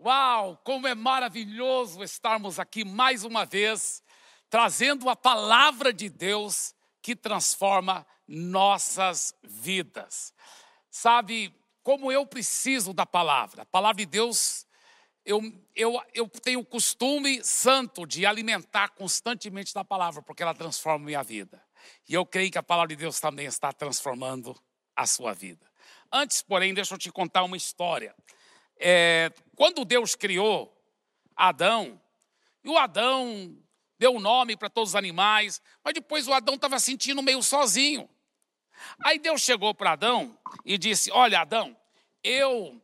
Uau, como é maravilhoso estarmos aqui mais uma vez, trazendo a palavra de Deus que transforma nossas vidas. Sabe, como eu preciso da palavra. A palavra de Deus, eu, eu, eu tenho o costume santo de alimentar constantemente da palavra, porque ela transforma minha vida. E eu creio que a palavra de Deus também está transformando a sua vida. Antes, porém, deixa eu te contar uma história. É, quando Deus criou Adão, e o Adão deu um nome para todos os animais, mas depois o Adão estava sentindo meio sozinho. Aí Deus chegou para Adão e disse: Olha, Adão, eu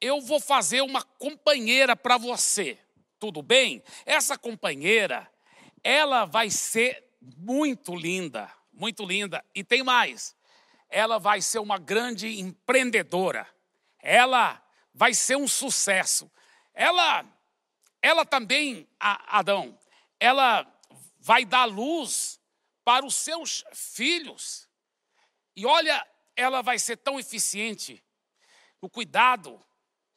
eu vou fazer uma companheira para você. Tudo bem? Essa companheira, ela vai ser muito linda, muito linda. E tem mais. Ela vai ser uma grande empreendedora ela vai ser um sucesso. Ela, ela também, Adão, ela vai dar luz para os seus filhos. E olha, ela vai ser tão eficiente o cuidado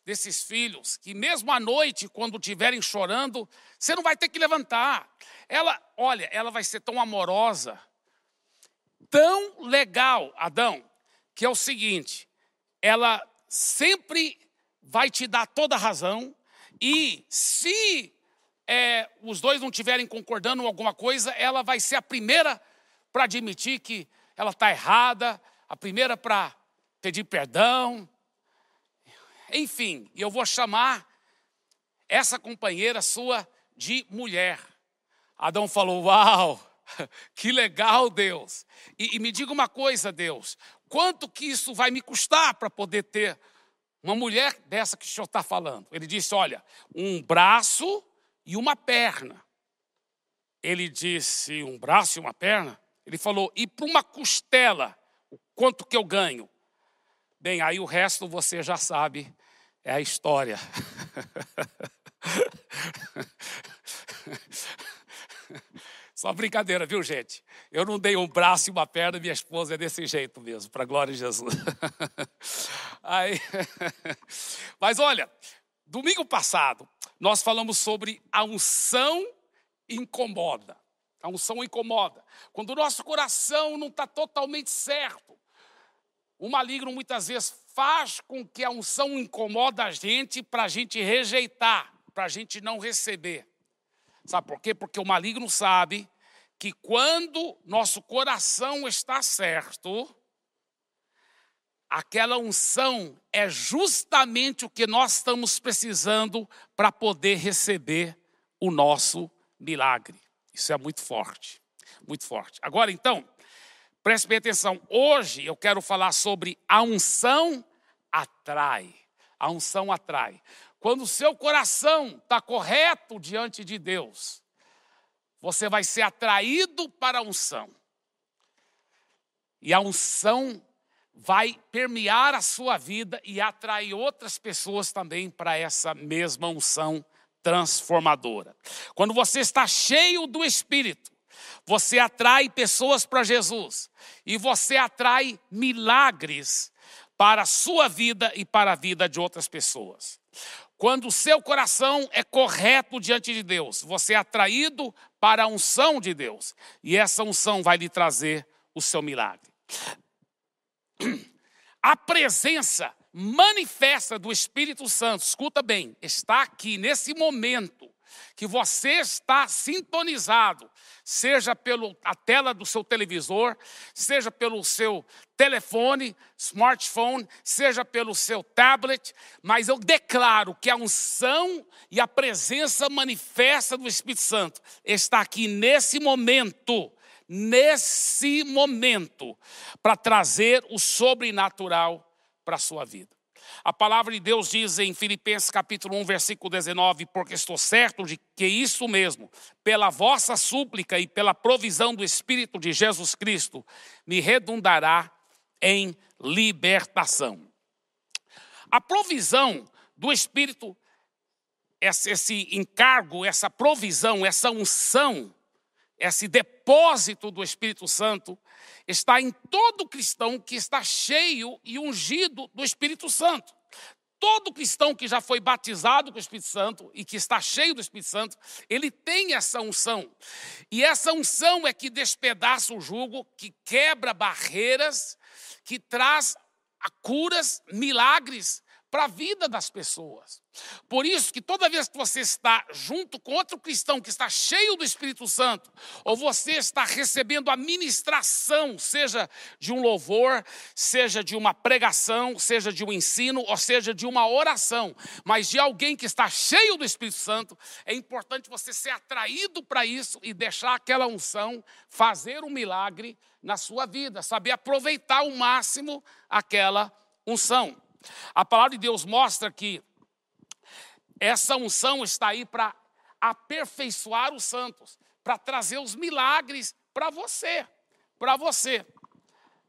desses filhos, que mesmo à noite, quando estiverem chorando, você não vai ter que levantar. Ela, olha, ela vai ser tão amorosa, tão legal, Adão, que é o seguinte, ela sempre vai te dar toda a razão, e se é, os dois não estiverem concordando em alguma coisa, ela vai ser a primeira para admitir que ela está errada, a primeira para pedir perdão. Enfim, eu vou chamar essa companheira sua de mulher. Adão falou: Uau, que legal, Deus. E, e me diga uma coisa, Deus: quanto que isso vai me custar para poder ter uma mulher dessa que o senhor está falando? Ele disse: olha, um braço e uma perna. Ele disse: um braço e uma perna? Ele falou: e para uma costela, quanto que eu ganho? Bem, aí o resto você já sabe, é a história. Só brincadeira, viu, gente? Eu não dei um braço e uma perna, minha esposa é desse jeito mesmo, para glória de Jesus. Aí, mas olha, domingo passado, nós falamos sobre a unção incomoda. A unção incomoda. Quando o nosso coração não está totalmente certo, o maligno muitas vezes faz com que a unção incomoda a gente para a gente rejeitar, para a gente não receber. Sabe por quê? Porque o maligno sabe que quando nosso coração está certo, aquela unção é justamente o que nós estamos precisando para poder receber o nosso milagre. Isso é muito forte, muito forte. Agora então, preste bem atenção. Hoje eu quero falar sobre a unção atrai. A unção atrai. Quando o seu coração está correto diante de Deus, você vai ser atraído para a unção. E a unção vai permear a sua vida e atrair outras pessoas também para essa mesma unção transformadora. Quando você está cheio do Espírito, você atrai pessoas para Jesus e você atrai milagres para a sua vida e para a vida de outras pessoas. Quando o seu coração é correto diante de Deus, você é atraído para a unção de Deus, e essa unção vai lhe trazer o seu milagre. A presença manifesta do Espírito Santo, escuta bem, está aqui nesse momento que você está sintonizado, seja pela tela do seu televisor, seja pelo seu telefone, smartphone, seja pelo seu tablet, mas eu declaro que a unção e a presença manifesta do Espírito Santo está aqui nesse momento, nesse momento, para trazer o sobrenatural para a sua vida. A palavra de Deus diz em Filipenses capítulo 1, versículo 19: Porque estou certo de que isso mesmo, pela vossa súplica e pela provisão do Espírito de Jesus Cristo, me redundará em libertação. A provisão do Espírito, esse encargo, essa provisão, essa unção, esse depósito do Espírito Santo, está em todo cristão que está cheio e ungido do Espírito Santo. todo cristão que já foi batizado com o Espírito Santo e que está cheio do Espírito Santo, ele tem essa unção. E essa unção é que despedaça o jugo, que quebra barreiras, que traz curas, milagres para a vida das pessoas. Por isso que toda vez que você está junto com outro cristão que está cheio do Espírito Santo, ou você está recebendo a ministração, seja de um louvor, seja de uma pregação, seja de um ensino, ou seja de uma oração, mas de alguém que está cheio do Espírito Santo, é importante você ser atraído para isso e deixar aquela unção fazer um milagre na sua vida, saber aproveitar ao máximo aquela unção. A palavra de Deus mostra que essa unção está aí para aperfeiçoar os santos, para trazer os milagres para você, para você.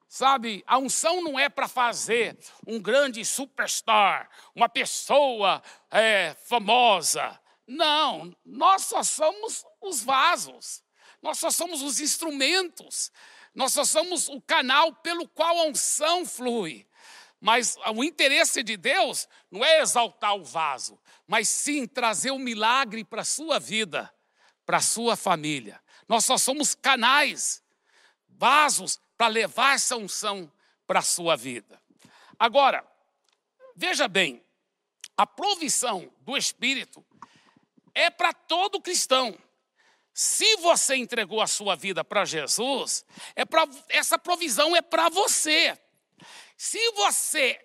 Sabe, a unção não é para fazer um grande superstar, uma pessoa é, famosa. Não, nós só somos os vasos, nós só somos os instrumentos, nós só somos o canal pelo qual a unção flui. Mas o interesse de Deus não é exaltar o vaso, mas sim trazer o um milagre para a sua vida, para a sua família. Nós só somos canais, vasos para levar essa unção para a sua vida. Agora, veja bem, a provisão do Espírito é para todo cristão. Se você entregou a sua vida para Jesus, é pra, essa provisão é para você. Se você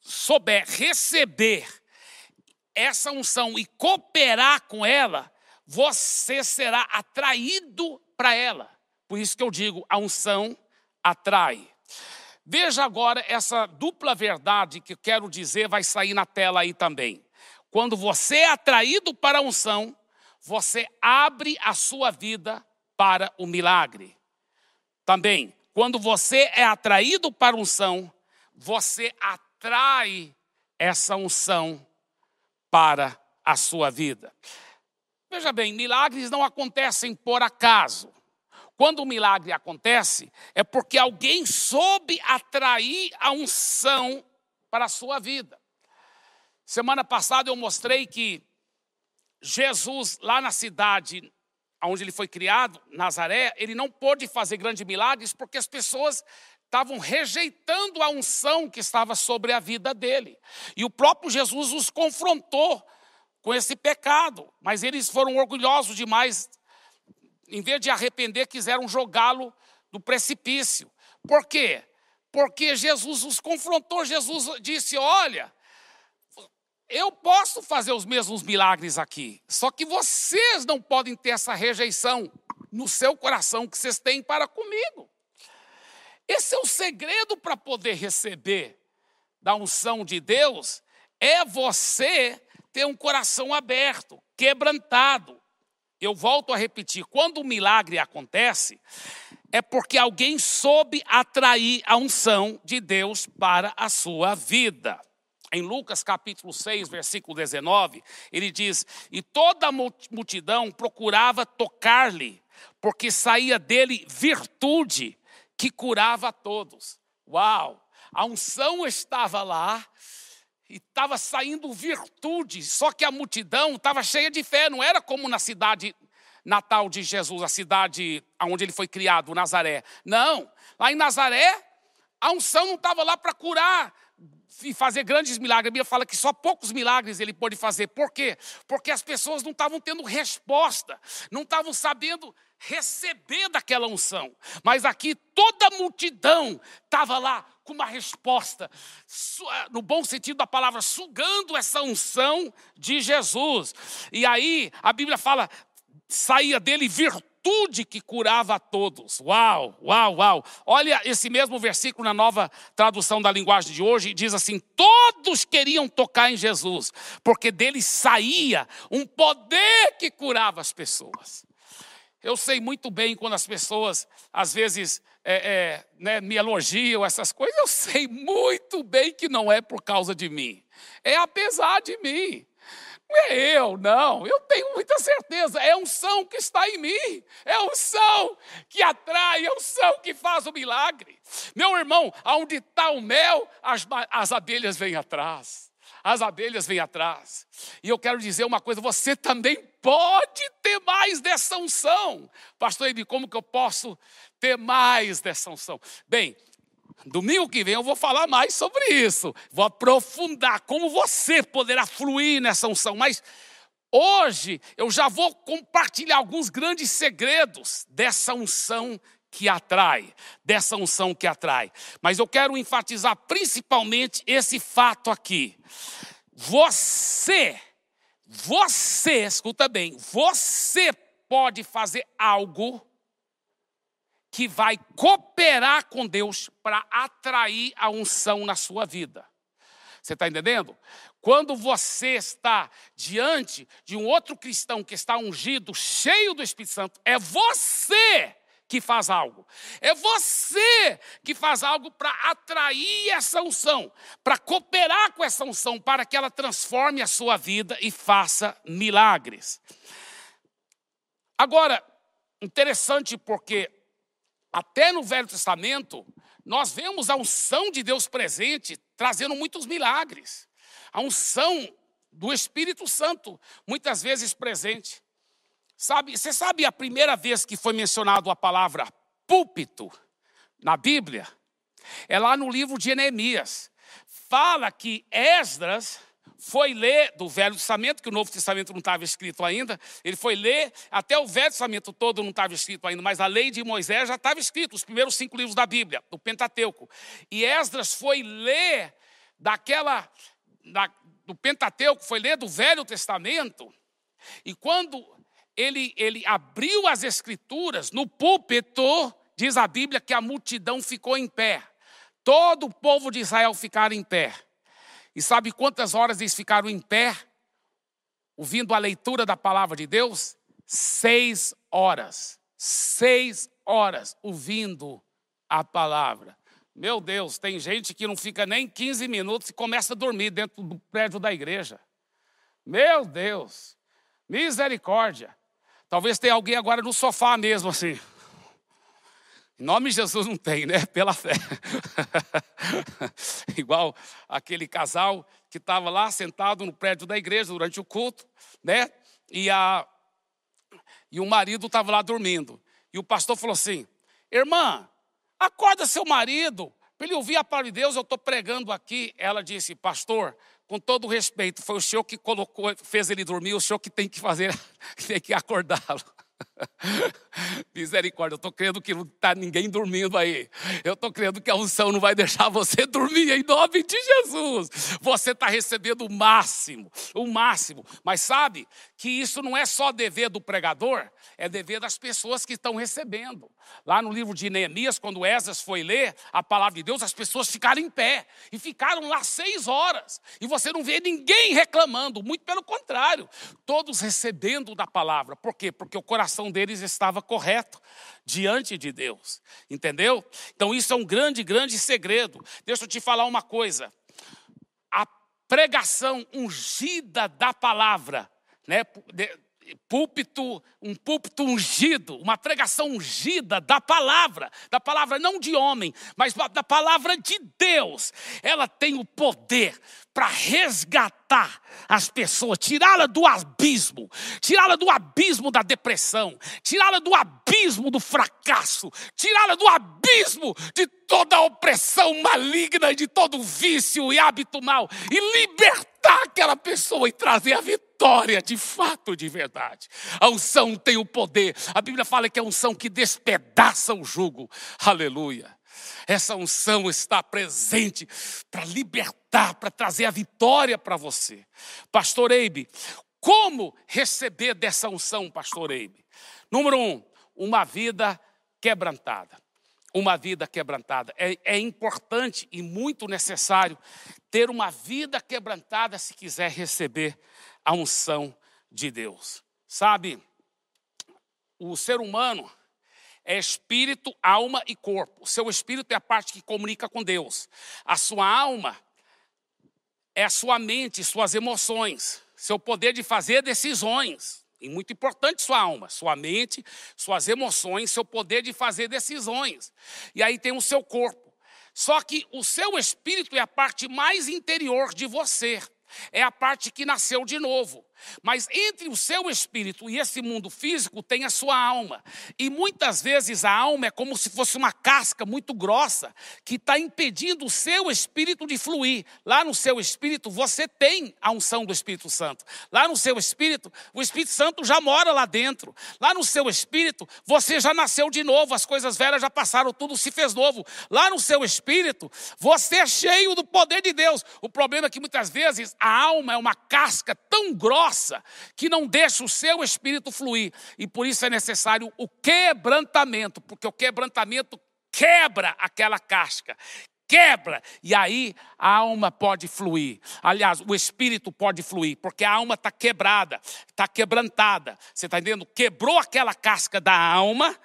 souber receber essa unção e cooperar com ela, você será atraído para ela. Por isso que eu digo, a unção atrai. Veja agora essa dupla verdade que eu quero dizer, vai sair na tela aí também. Quando você é atraído para a unção, você abre a sua vida para o milagre. Também, quando você é atraído para a unção, você atrai essa unção para a sua vida. Veja bem, milagres não acontecem por acaso. Quando o milagre acontece, é porque alguém soube atrair a unção para a sua vida. Semana passada eu mostrei que Jesus, lá na cidade onde ele foi criado, Nazaré, ele não pôde fazer grandes milagres porque as pessoas estavam rejeitando a unção que estava sobre a vida dele. E o próprio Jesus os confrontou com esse pecado, mas eles foram orgulhosos demais. Em vez de arrepender, quiseram jogá-lo do precipício. Por quê? Porque Jesus os confrontou. Jesus disse: Olha, eu posso fazer os mesmos milagres aqui, só que vocês não podem ter essa rejeição no seu coração que vocês têm para comigo. Esse é o segredo para poder receber da unção de Deus, é você ter um coração aberto, quebrantado. Eu volto a repetir, quando o milagre acontece, é porque alguém soube atrair a unção de Deus para a sua vida. Em Lucas capítulo 6, versículo 19, ele diz: E toda a multidão procurava tocar-lhe, porque saía dele virtude que curava a todos. Uau! A unção estava lá e estava saindo virtude, só que a multidão estava cheia de fé, não era como na cidade natal de Jesus, a cidade onde ele foi criado, Nazaré. Não, lá em Nazaré, a unção não estava lá para curar e fazer grandes milagres. A Bíblia fala que só poucos milagres ele pôde fazer. Por quê? Porque as pessoas não estavam tendo resposta, não estavam sabendo receber daquela unção. Mas aqui toda a multidão estava lá com uma resposta, eh, no bom sentido da palavra, sugando essa unção de Jesus. E aí a Bíblia fala: saía dele virtude que curava a todos. Uau, uau, uau. Olha esse mesmo versículo na nova tradução da linguagem de hoje, diz assim: todos queriam tocar em Jesus, porque dele saía um poder que curava as pessoas. Eu sei muito bem quando as pessoas, às vezes, é, é, né, me elogiam essas coisas, eu sei muito bem que não é por causa de mim, é apesar de mim. Não é eu, não, eu tenho muita certeza, é são que está em mim, é são que atrai, é são que faz o milagre. Meu irmão, aonde está o mel, as, as abelhas vêm atrás. As abelhas vêm atrás. E eu quero dizer uma coisa: você também pode ter mais dessa unção. Pastor Ebi, como que eu posso ter mais dessa unção? Bem, domingo que vem eu vou falar mais sobre isso. Vou aprofundar como você poderá fluir nessa unção. Mas hoje eu já vou compartilhar alguns grandes segredos dessa unção que atrai, dessa unção que atrai. Mas eu quero enfatizar principalmente esse fato aqui. Você, você, escuta bem, você pode fazer algo que vai cooperar com Deus para atrair a unção na sua vida. Você está entendendo? Quando você está diante de um outro cristão que está ungido, cheio do Espírito Santo, é você que faz algo. É você que faz algo para atrair essa unção, para cooperar com essa unção, para que ela transforme a sua vida e faça milagres. Agora, interessante porque até no Velho Testamento, nós vemos a unção de Deus presente trazendo muitos milagres. A unção do Espírito Santo, muitas vezes presente. Sabe, você sabe a primeira vez que foi mencionado a palavra púlpito na Bíblia? É lá no livro de Neemias. Fala que Esdras foi ler do Velho Testamento, que o Novo Testamento não estava escrito ainda, ele foi ler, até o Velho Testamento todo não estava escrito ainda, mas a lei de Moisés já estava escrito, os primeiros cinco livros da Bíblia, do Pentateuco. E Esdras foi ler daquela, da, do Pentateuco, foi ler do Velho Testamento, e quando ele, ele abriu as escrituras, no púlpito, diz a Bíblia que a multidão ficou em pé. Todo o povo de Israel ficaram em pé. E sabe quantas horas eles ficaram em pé, ouvindo a leitura da palavra de Deus? Seis horas. Seis horas ouvindo a palavra. Meu Deus, tem gente que não fica nem 15 minutos e começa a dormir dentro do prédio da igreja. Meu Deus, misericórdia. Talvez tenha alguém agora no sofá mesmo assim. Em nome de Jesus não tem, né? Pela fé. Igual aquele casal que estava lá sentado no prédio da igreja durante o culto, né? E, a, e o marido estava lá dormindo. E o pastor falou assim: Irmã, acorda seu marido, para ele ouvir a palavra de Deus, eu estou pregando aqui. Ela disse: Pastor, com todo respeito, foi o senhor que colocou, fez ele dormir, o senhor que tem que fazer, tem que acordá-lo. Misericórdia, eu estou crendo que não está ninguém dormindo aí. Eu estou crendo que a unção não vai deixar você dormir em nome de Jesus. Você está recebendo o máximo, o máximo. Mas sabe que isso não é só dever do pregador, é dever das pessoas que estão recebendo. Lá no livro de Neemias, quando Esdras foi ler a palavra de Deus, as pessoas ficaram em pé e ficaram lá seis horas. E você não vê ninguém reclamando, muito pelo contrário, todos recebendo da palavra. Por quê? Porque o coração deles estava correto diante de Deus, entendeu? Então isso é um grande, grande segredo. Deixa eu te falar uma coisa. A pregação ungida da palavra, né? Púlpito, um púlpito ungido, uma pregação ungida da palavra, da palavra não de homem, mas da palavra de Deus. Ela tem o poder para resgatar as pessoas, tirá-la do abismo, tirá-la do abismo da depressão, tirá-la do abismo do fracasso, tirá-la do abismo de toda a opressão maligna, de todo vício e hábito mal, e libertar aquela pessoa e trazer a vitória de fato, de verdade. A unção tem o poder, a Bíblia fala que é a unção que despedaça o jugo, aleluia. Essa unção está presente para libertar, para trazer a vitória para você. Pastor Eibe, como receber dessa unção, Pastor Eibe? Número um, uma vida quebrantada. Uma vida quebrantada. É, é importante e muito necessário ter uma vida quebrantada se quiser receber a unção de Deus. Sabe, o ser humano é espírito, alma e corpo. O seu espírito é a parte que comunica com Deus. A sua alma é a sua mente, suas emoções, seu poder de fazer decisões. E muito importante sua alma, sua mente, suas emoções, seu poder de fazer decisões. E aí tem o seu corpo. Só que o seu espírito é a parte mais interior de você. É a parte que nasceu de novo. Mas entre o seu espírito e esse mundo físico tem a sua alma. E muitas vezes a alma é como se fosse uma casca muito grossa que está impedindo o seu espírito de fluir. Lá no seu espírito você tem a unção do Espírito Santo. Lá no seu espírito, o Espírito Santo já mora lá dentro. Lá no seu espírito, você já nasceu de novo, as coisas velhas já passaram, tudo se fez novo. Lá no seu espírito, você é cheio do poder de Deus. O problema é que muitas vezes a alma é uma casca tão grossa que não deixa o seu espírito fluir. E por isso é necessário o quebrantamento, porque o quebrantamento quebra aquela casca, quebra, e aí a alma pode fluir. Aliás, o espírito pode fluir, porque a alma está quebrada, está quebrantada. Você está entendendo? Quebrou aquela casca da alma.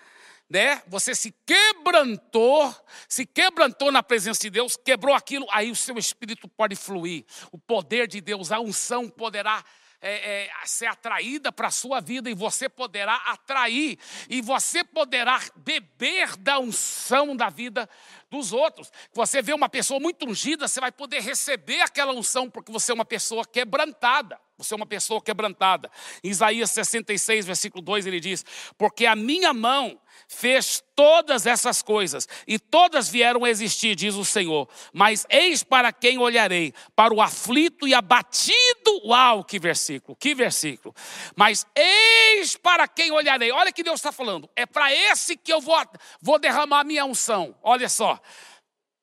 Né? Você se quebrantou, se quebrantou na presença de Deus, quebrou aquilo, aí o seu espírito pode fluir. O poder de Deus, a unção poderá é, é, ser atraída para a sua vida e você poderá atrair e você poderá beber da unção da vida dos outros. Você vê uma pessoa muito ungida, você vai poder receber aquela unção porque você é uma pessoa quebrantada. Você é uma pessoa quebrantada. Em Isaías 66, versículo 2, ele diz: Porque a minha mão fez todas essas coisas, e todas vieram a existir, diz o Senhor. Mas eis para quem olharei, para o aflito e abatido. Uau, que versículo, que versículo. Mas eis para quem olharei. Olha que Deus está falando. É para esse que eu vou, vou derramar minha unção. Olha só.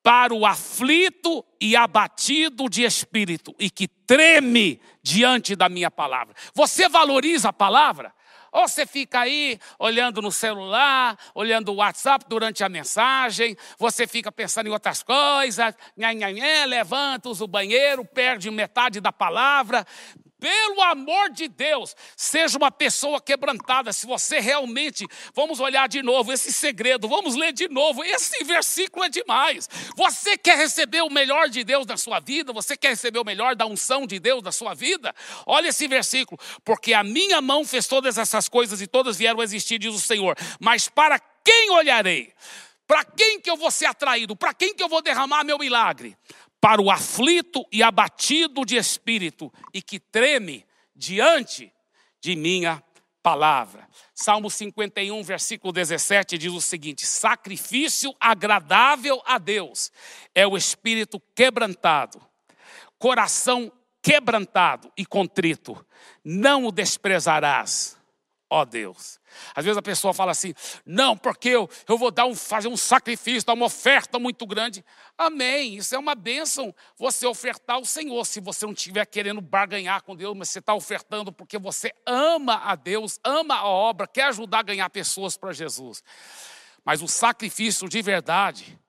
Para o aflito e abatido de espírito, e que treme diante da minha palavra. Você valoriza a palavra? Ou você fica aí olhando no celular, olhando o WhatsApp durante a mensagem, você fica pensando em outras coisas, nha, nha, nha, levanta, usa o banheiro, perde metade da palavra. Pelo amor de Deus, seja uma pessoa quebrantada. Se você realmente, vamos olhar de novo esse segredo, vamos ler de novo. Esse versículo é demais. Você quer receber o melhor de Deus na sua vida? Você quer receber o melhor da unção de Deus na sua vida? Olha esse versículo. Porque a minha mão fez todas essas coisas e todas vieram a existir, diz o Senhor. Mas para quem olharei? Para quem que eu vou ser atraído? Para quem que eu vou derramar meu milagre? Para o aflito e abatido de espírito e que treme diante de minha palavra. Salmo 51, versículo 17 diz o seguinte: Sacrifício agradável a Deus é o espírito quebrantado, coração quebrantado e contrito, não o desprezarás ó Deus. Às vezes a pessoa fala assim: não, porque eu, eu vou dar um, fazer um sacrifício, dar uma oferta muito grande. Amém. Isso é uma bênção você ofertar ao Senhor. Se você não estiver querendo barganhar com Deus, mas você está ofertando porque você ama a Deus, ama a obra, quer ajudar a ganhar pessoas para Jesus. Mas o sacrifício de verdade,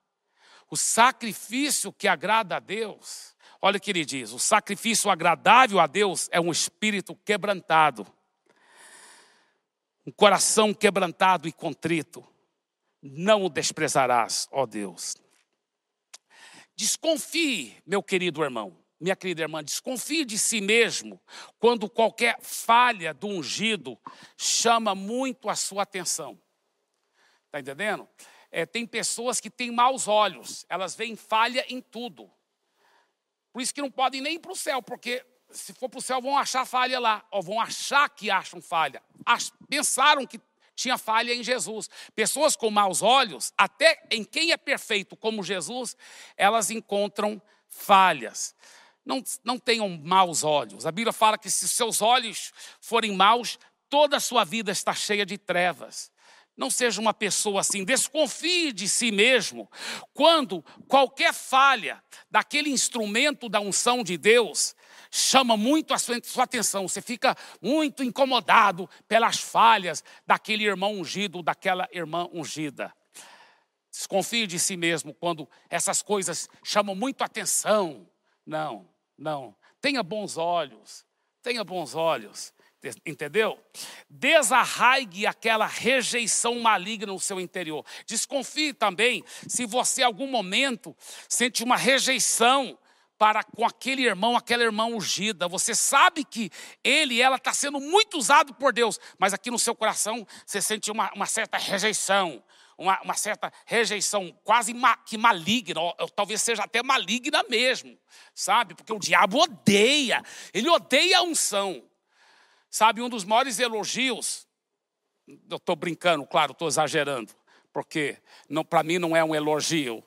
o sacrifício que agrada a Deus, olha o que ele diz: o sacrifício agradável a Deus é um espírito quebrantado um coração quebrantado e contrito, não o desprezarás, ó Deus. Desconfie, meu querido irmão, minha querida irmã, desconfie de si mesmo quando qualquer falha do ungido chama muito a sua atenção. Está entendendo? É, tem pessoas que têm maus olhos, elas veem falha em tudo. Por isso que não podem nem ir para o céu, porque se for para o céu, vão achar falha lá, ou vão achar que acham falha. pensaram que tinha falha em Jesus. Pessoas com maus olhos, até em quem é perfeito como Jesus, elas encontram falhas. Não, não tenham maus olhos. A Bíblia fala que se seus olhos forem maus, toda a sua vida está cheia de trevas. Não seja uma pessoa assim, desconfie de si mesmo. Quando qualquer falha daquele instrumento da unção de Deus chama muito a sua, atenção, você fica muito incomodado pelas falhas daquele irmão ungido, daquela irmã ungida. Desconfie de si mesmo quando essas coisas chamam muito atenção. Não, não. Tenha bons olhos, tenha bons olhos. Entendeu? Desarraigue aquela rejeição maligna no seu interior. Desconfie também se você, em algum momento, sente uma rejeição para com aquele irmão, aquela irmã ungida. Você sabe que ele ela está sendo muito usado por Deus, mas aqui no seu coração você sente uma, uma certa rejeição, uma, uma certa rejeição quase ma, que maligna, ou, ou, talvez seja até maligna mesmo, sabe? Porque o diabo odeia, ele odeia a unção. Sabe, um dos maiores elogios, eu estou brincando, claro, estou exagerando, porque para mim não é um elogio,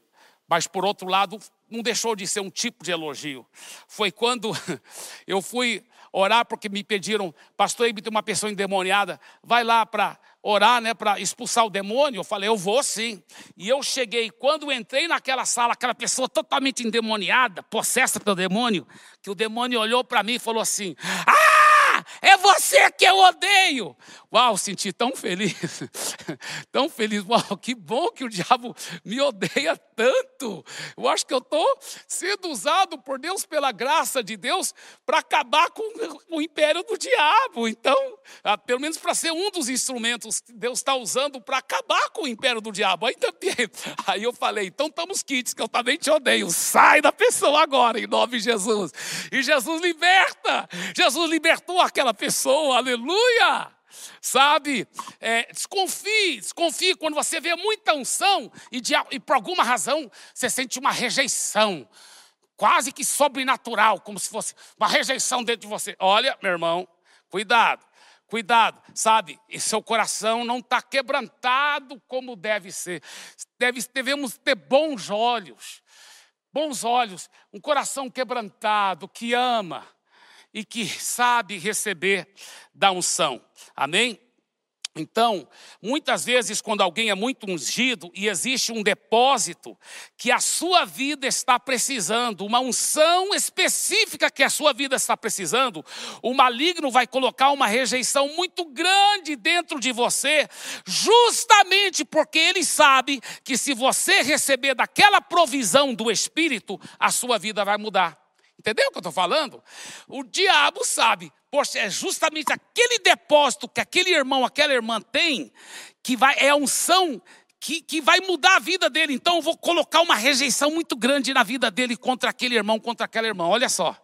mas por outro lado, não deixou de ser um tipo de elogio. Foi quando eu fui orar, porque me pediram, pastor, aí tem uma pessoa endemoniada, vai lá para orar, né, para expulsar o demônio. Eu falei, eu vou sim. E eu cheguei, quando entrei naquela sala, aquela pessoa totalmente endemoniada, possessa pelo demônio, que o demônio olhou para mim e falou assim: Ah! é você que eu odeio. Uau, senti tão feliz, tão feliz. Uau, que bom que o diabo me odeia tanto. Eu acho que eu estou sendo usado por Deus, pela graça de Deus, para acabar com o império do diabo. Então, ah, pelo menos para ser um dos instrumentos que Deus está usando para acabar com o império do diabo. Aí, aí eu falei, então estamos kits, que eu também te odeio. Sai da pessoa agora, em nome de Jesus. E Jesus liberta. Jesus libertou aquela pessoa, aleluia! Sabe, é, desconfie, desconfie quando você vê muita unção e, de, e por alguma razão você sente uma rejeição, quase que sobrenatural, como se fosse uma rejeição dentro de você. Olha, meu irmão, cuidado, cuidado, sabe? E seu coração não está quebrantado como deve ser. Deve, devemos ter bons olhos, bons olhos, um coração quebrantado que ama e que sabe receber da unção. Amém? Então, muitas vezes, quando alguém é muito ungido e existe um depósito que a sua vida está precisando, uma unção específica que a sua vida está precisando, o maligno vai colocar uma rejeição muito grande dentro de você, justamente porque ele sabe que se você receber daquela provisão do Espírito, a sua vida vai mudar. Entendeu o que eu estou falando? O diabo sabe, poxa, é justamente aquele depósito que aquele irmão, aquela irmã tem, que vai, é a unção que, que vai mudar a vida dele. Então eu vou colocar uma rejeição muito grande na vida dele contra aquele irmão, contra aquela irmã. Olha só.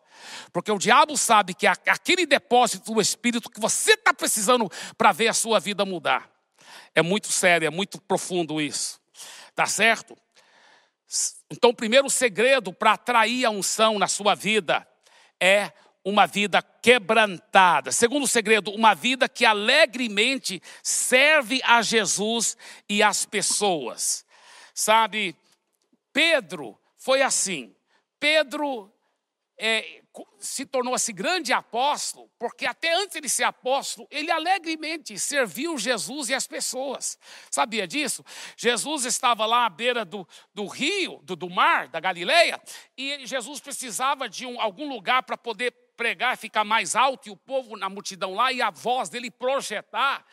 Porque o diabo sabe que aquele depósito do Espírito que você está precisando para ver a sua vida mudar. É muito sério, é muito profundo isso. Tá certo? Então, o primeiro segredo para atrair a unção na sua vida é uma vida quebrantada. Segundo segredo, uma vida que alegremente serve a Jesus e as pessoas. Sabe, Pedro foi assim. Pedro é, se tornou esse grande apóstolo, porque até antes de ser apóstolo, ele alegremente serviu Jesus e as pessoas. Sabia disso? Jesus estava lá à beira do, do rio, do, do mar, da Galileia, e Jesus precisava de um, algum lugar para poder pregar, ficar mais alto, e o povo na multidão lá, e a voz dele projetar.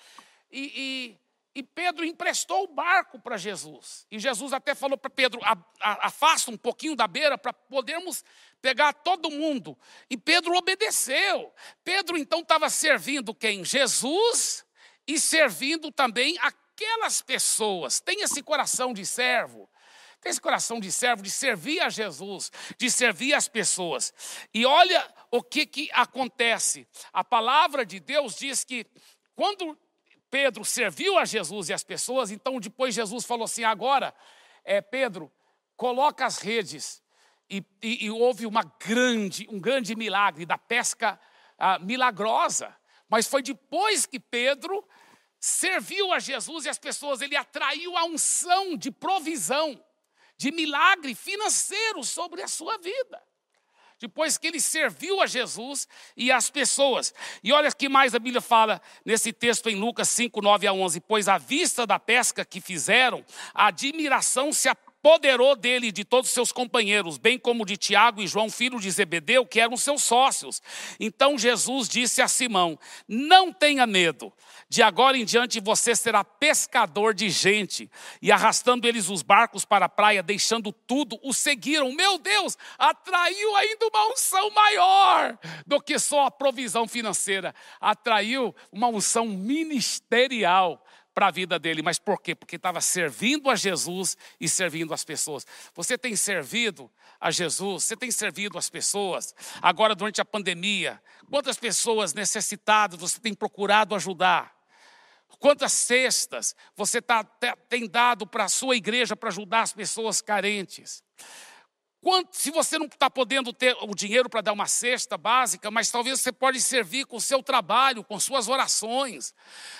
E, e, Pedro emprestou o barco para Jesus. E Jesus até falou para Pedro: afasta um pouquinho da beira para podermos pegar todo mundo. E Pedro obedeceu. Pedro então estava servindo quem? Jesus e servindo também aquelas pessoas. Tem esse coração de servo. Tem esse coração de servo, de servir a Jesus, de servir as pessoas. E olha o que, que acontece. A palavra de Deus diz que quando Pedro serviu a Jesus e as pessoas, então depois Jesus falou assim: agora, é, Pedro, coloca as redes e, e, e houve uma grande, um grande milagre da pesca ah, milagrosa. Mas foi depois que Pedro serviu a Jesus e as pessoas, ele atraiu a unção de provisão, de milagre financeiro sobre a sua vida. Depois que ele serviu a Jesus e as pessoas. E olha que mais a Bíblia fala nesse texto em Lucas 5, 9 a 11. Pois à vista da pesca que fizeram, a admiração se apoderou dele e de todos seus companheiros, bem como de Tiago e João, filho de Zebedeu, que eram seus sócios. Então Jesus disse a Simão: Não tenha medo, de agora em diante você será pescador de gente. E arrastando eles os barcos para a praia, deixando tudo, o seguiram. Meu Deus, atraiu ainda uma unção maior do que só a provisão financeira, atraiu uma unção ministerial para a vida dele. Mas por quê? Porque estava servindo a Jesus e servindo as pessoas. Você tem servido a Jesus, você tem servido as pessoas. Agora, durante a pandemia, quantas pessoas necessitadas você tem procurado ajudar? Quantas cestas você tá, tem dado para a sua igreja para ajudar as pessoas carentes? Quanto, se você não está podendo ter o dinheiro para dar uma cesta básica, mas talvez você pode servir com o seu trabalho, com suas orações.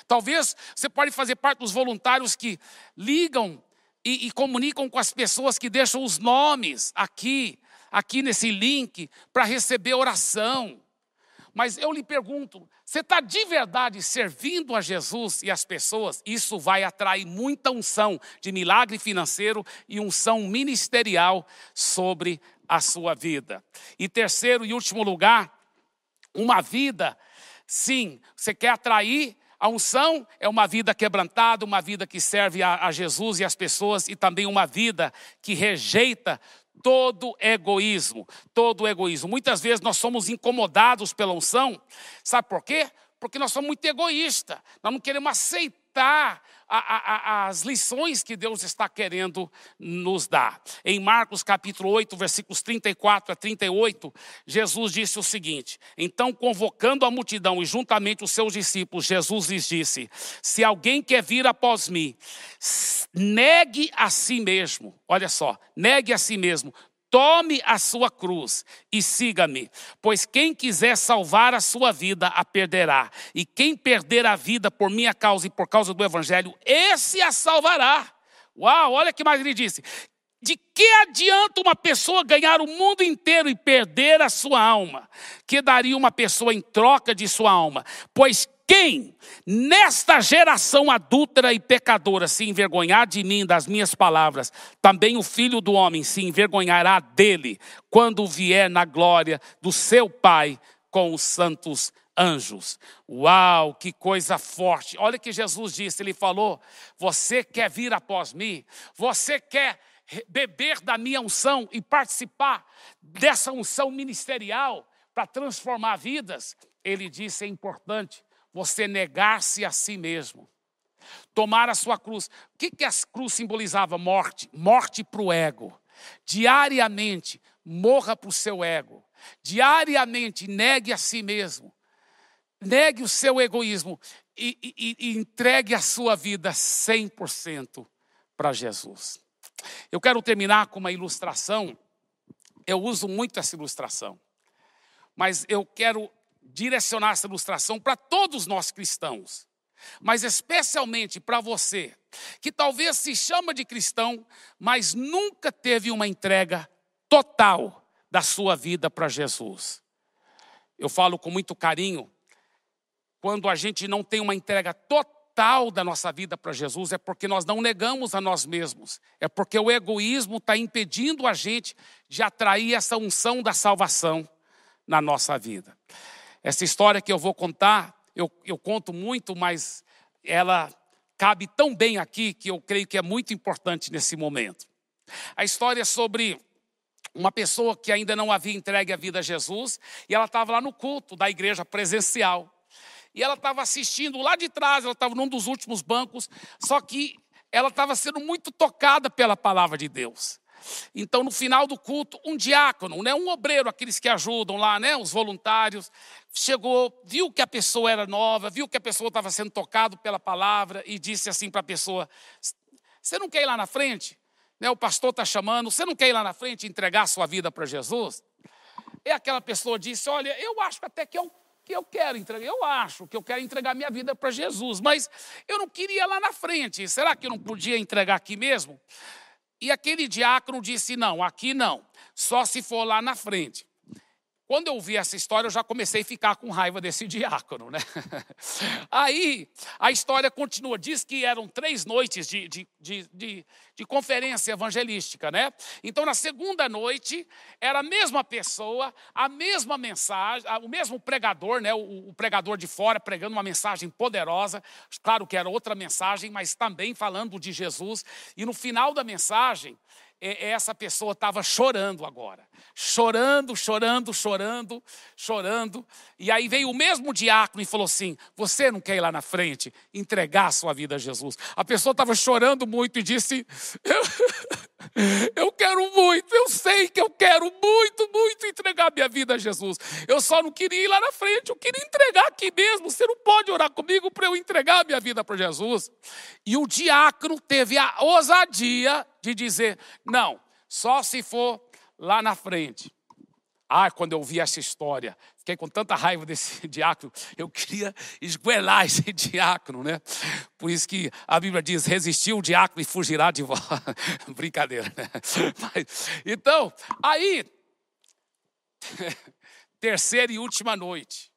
Talvez você pode fazer parte dos voluntários que ligam e, e comunicam com as pessoas que deixam os nomes aqui, aqui nesse link, para receber oração. Mas eu lhe pergunto, você está de verdade servindo a Jesus e as pessoas? Isso vai atrair muita unção de milagre financeiro e unção ministerial sobre a sua vida. E terceiro e último lugar, uma vida, sim, você quer atrair a unção é uma vida quebrantada, uma vida que serve a, a, Jesus e as pessoas, e também uma vida que rejeita todo egoísmo, todo egoísmo. Muitas vezes nós somos incomodados pela unção, sabe por quê? Porque nós somos muito egoístas, nós não queremos aceitar a, a, as lições que Deus está querendo nos dar. Em Marcos capítulo 8, versículos 34 a 38, Jesus disse o seguinte: Então, convocando a multidão e juntamente os seus discípulos, Jesus lhes disse: Se alguém quer vir após mim, negue a si mesmo. Olha só, negue a si mesmo, Tome a sua cruz e siga-me, pois quem quiser salvar a sua vida a perderá, e quem perder a vida por minha causa e por causa do evangelho, esse a salvará. Uau, olha que mais ele disse: de que adianta uma pessoa ganhar o mundo inteiro e perder a sua alma? Que daria uma pessoa em troca de sua alma? Pois quem nesta geração adúltera e pecadora se envergonhar de mim, das minhas palavras, também o filho do homem se envergonhará dele, quando vier na glória do seu Pai com os santos anjos. Uau, que coisa forte! Olha que Jesus disse: Ele falou, Você quer vir após mim? Você quer beber da minha unção e participar dessa unção ministerial para transformar vidas? Ele disse: É importante você negar-se a si mesmo. Tomar a sua cruz. O que, que a cruz simbolizava? Morte. Morte para o ego. Diariamente, morra para o seu ego. Diariamente, negue a si mesmo. Negue o seu egoísmo e, e, e entregue a sua vida 100% para Jesus. Eu quero terminar com uma ilustração. Eu uso muito essa ilustração. Mas eu quero direcionar essa ilustração para todos nós cristãos, mas especialmente para você, que talvez se chama de cristão, mas nunca teve uma entrega total da sua vida para Jesus. Eu falo com muito carinho, quando a gente não tem uma entrega total da nossa vida para Jesus, é porque nós não negamos a nós mesmos, é porque o egoísmo está impedindo a gente de atrair essa unção da salvação na nossa vida. Essa história que eu vou contar, eu, eu conto muito, mas ela cabe tão bem aqui que eu creio que é muito importante nesse momento. A história é sobre uma pessoa que ainda não havia entregue a vida a Jesus e ela estava lá no culto da igreja presencial. E ela estava assistindo lá de trás, ela estava num dos últimos bancos, só que ela estava sendo muito tocada pela palavra de Deus. Então, no final do culto, um diácono, né, um obreiro, aqueles que ajudam lá, né, os voluntários, chegou, viu que a pessoa era nova, viu que a pessoa estava sendo tocado pela palavra e disse assim para a pessoa: Você não quer ir lá na frente? Né, o pastor está chamando, você não quer ir lá na frente entregar a sua vida para Jesus? E aquela pessoa disse: Olha, eu acho até que eu que eu quero entregar. Eu acho que eu quero entregar minha vida para Jesus, mas eu não queria lá na frente. Será que eu não podia entregar aqui mesmo? E aquele diácono disse: Não, aqui não, só se for lá na frente. Quando eu vi essa história, eu já comecei a ficar com raiva desse diácono, né? Aí a história continua. Diz que eram três noites de, de, de, de, de conferência evangelística, né? Então, na segunda noite, era a mesma pessoa, a mesma mensagem, o mesmo pregador, né? O, o pregador de fora pregando uma mensagem poderosa. Claro que era outra mensagem, mas também falando de Jesus. E no final da mensagem, essa pessoa estava chorando agora. Chorando, chorando, chorando, chorando. E aí veio o mesmo diácono e falou assim: Você não quer ir lá na frente entregar a sua vida a Jesus? A pessoa estava chorando muito e disse: eu, Eu quero muito, eu sei que eu quero muito, muito entregar minha vida a Jesus. Eu só não queria ir lá na frente, eu queria entregar aqui mesmo. Você não pode orar comigo para eu entregar minha vida para Jesus. E o diácono teve a ousadia de dizer: não, só se for lá na frente. Ah, quando eu vi essa história, fiquei com tanta raiva desse diácono, eu queria esguelar esse diácono, né? Por isso que a Bíblia diz: resistiu o diácono e fugirá de vós. Brincadeira, né? Mas, então, aí, terceira e última noite,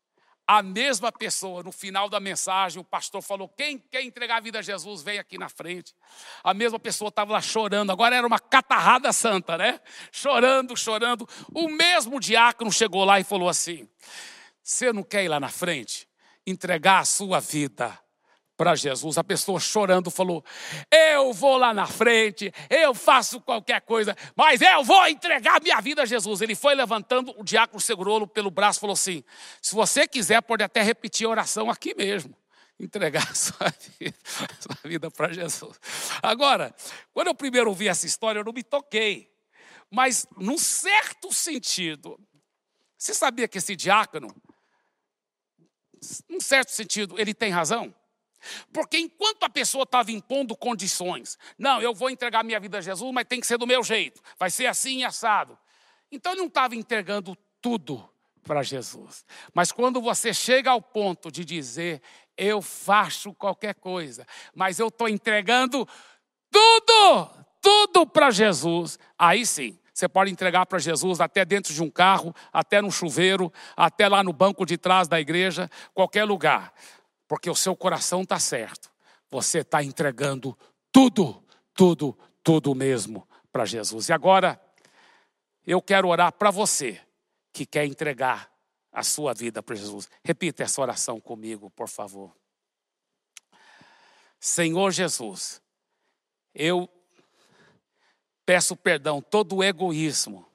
a mesma pessoa, no final da mensagem, o pastor falou: quem quer entregar a vida a Jesus, vem aqui na frente. A mesma pessoa estava lá chorando, agora era uma catarrada santa, né? Chorando, chorando. O mesmo diácono chegou lá e falou assim: Você não quer ir lá na frente? Entregar a sua vida para Jesus. A pessoa chorando falou: Eu vou lá na frente, eu faço qualquer coisa, mas eu vou entregar minha vida a Jesus. Ele foi levantando, o diácono segurou-lo pelo braço e falou assim: Se você quiser, pode até repetir a oração aqui mesmo. Entregar a sua vida, vida para Jesus. Agora, quando eu primeiro ouvi essa história, eu não me toquei. Mas, num certo sentido, você sabia que esse diácono, num certo sentido, ele tem razão? Porque enquanto a pessoa estava impondo condições, não, eu vou entregar minha vida a Jesus, mas tem que ser do meu jeito, vai ser assim e assado. Então ele não estava entregando tudo para Jesus. Mas quando você chega ao ponto de dizer, eu faço qualquer coisa, mas eu estou entregando tudo, tudo para Jesus, aí sim. Você pode entregar para Jesus até dentro de um carro, até no chuveiro, até lá no banco de trás da igreja, qualquer lugar porque o seu coração está certo. Você está entregando tudo, tudo, tudo mesmo para Jesus. E agora, eu quero orar para você que quer entregar a sua vida para Jesus. Repita essa oração comigo, por favor. Senhor Jesus, eu peço perdão todo o egoísmo.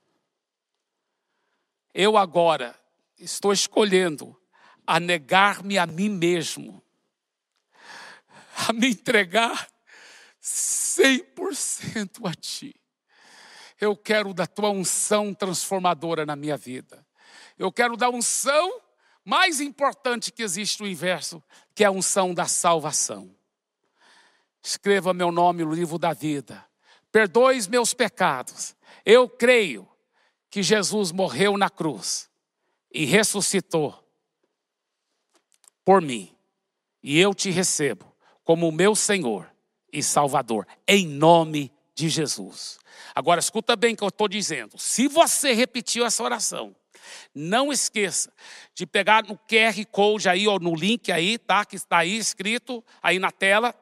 Eu agora estou escolhendo a negar-me a mim mesmo, a me entregar 100% a Ti. Eu quero da Tua unção transformadora na minha vida. Eu quero da unção mais importante que existe no universo, que é a unção da salvação. Escreva meu nome no livro da vida. Perdoe os meus pecados. Eu creio que Jesus morreu na cruz e ressuscitou por mim, e eu te recebo como meu Senhor e Salvador, em nome de Jesus. Agora, escuta bem o que eu estou dizendo. Se você repetiu essa oração, não esqueça de pegar no QR Code aí, ou no link aí, tá? Que está aí escrito aí na tela.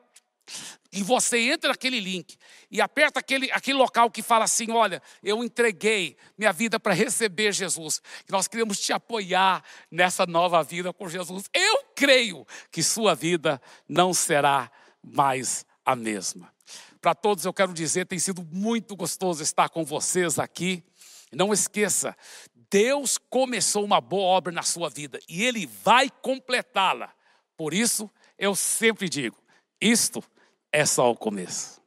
E você entra naquele link e aperta aquele, aquele local que fala assim: olha, eu entreguei minha vida para receber Jesus. Nós queremos te apoiar nessa nova vida com Jesus. Eu creio que sua vida não será mais a mesma. Para todos eu quero dizer, tem sido muito gostoso estar com vocês aqui. Não esqueça, Deus começou uma boa obra na sua vida e Ele vai completá-la. Por isso, eu sempre digo: isto é só o começo.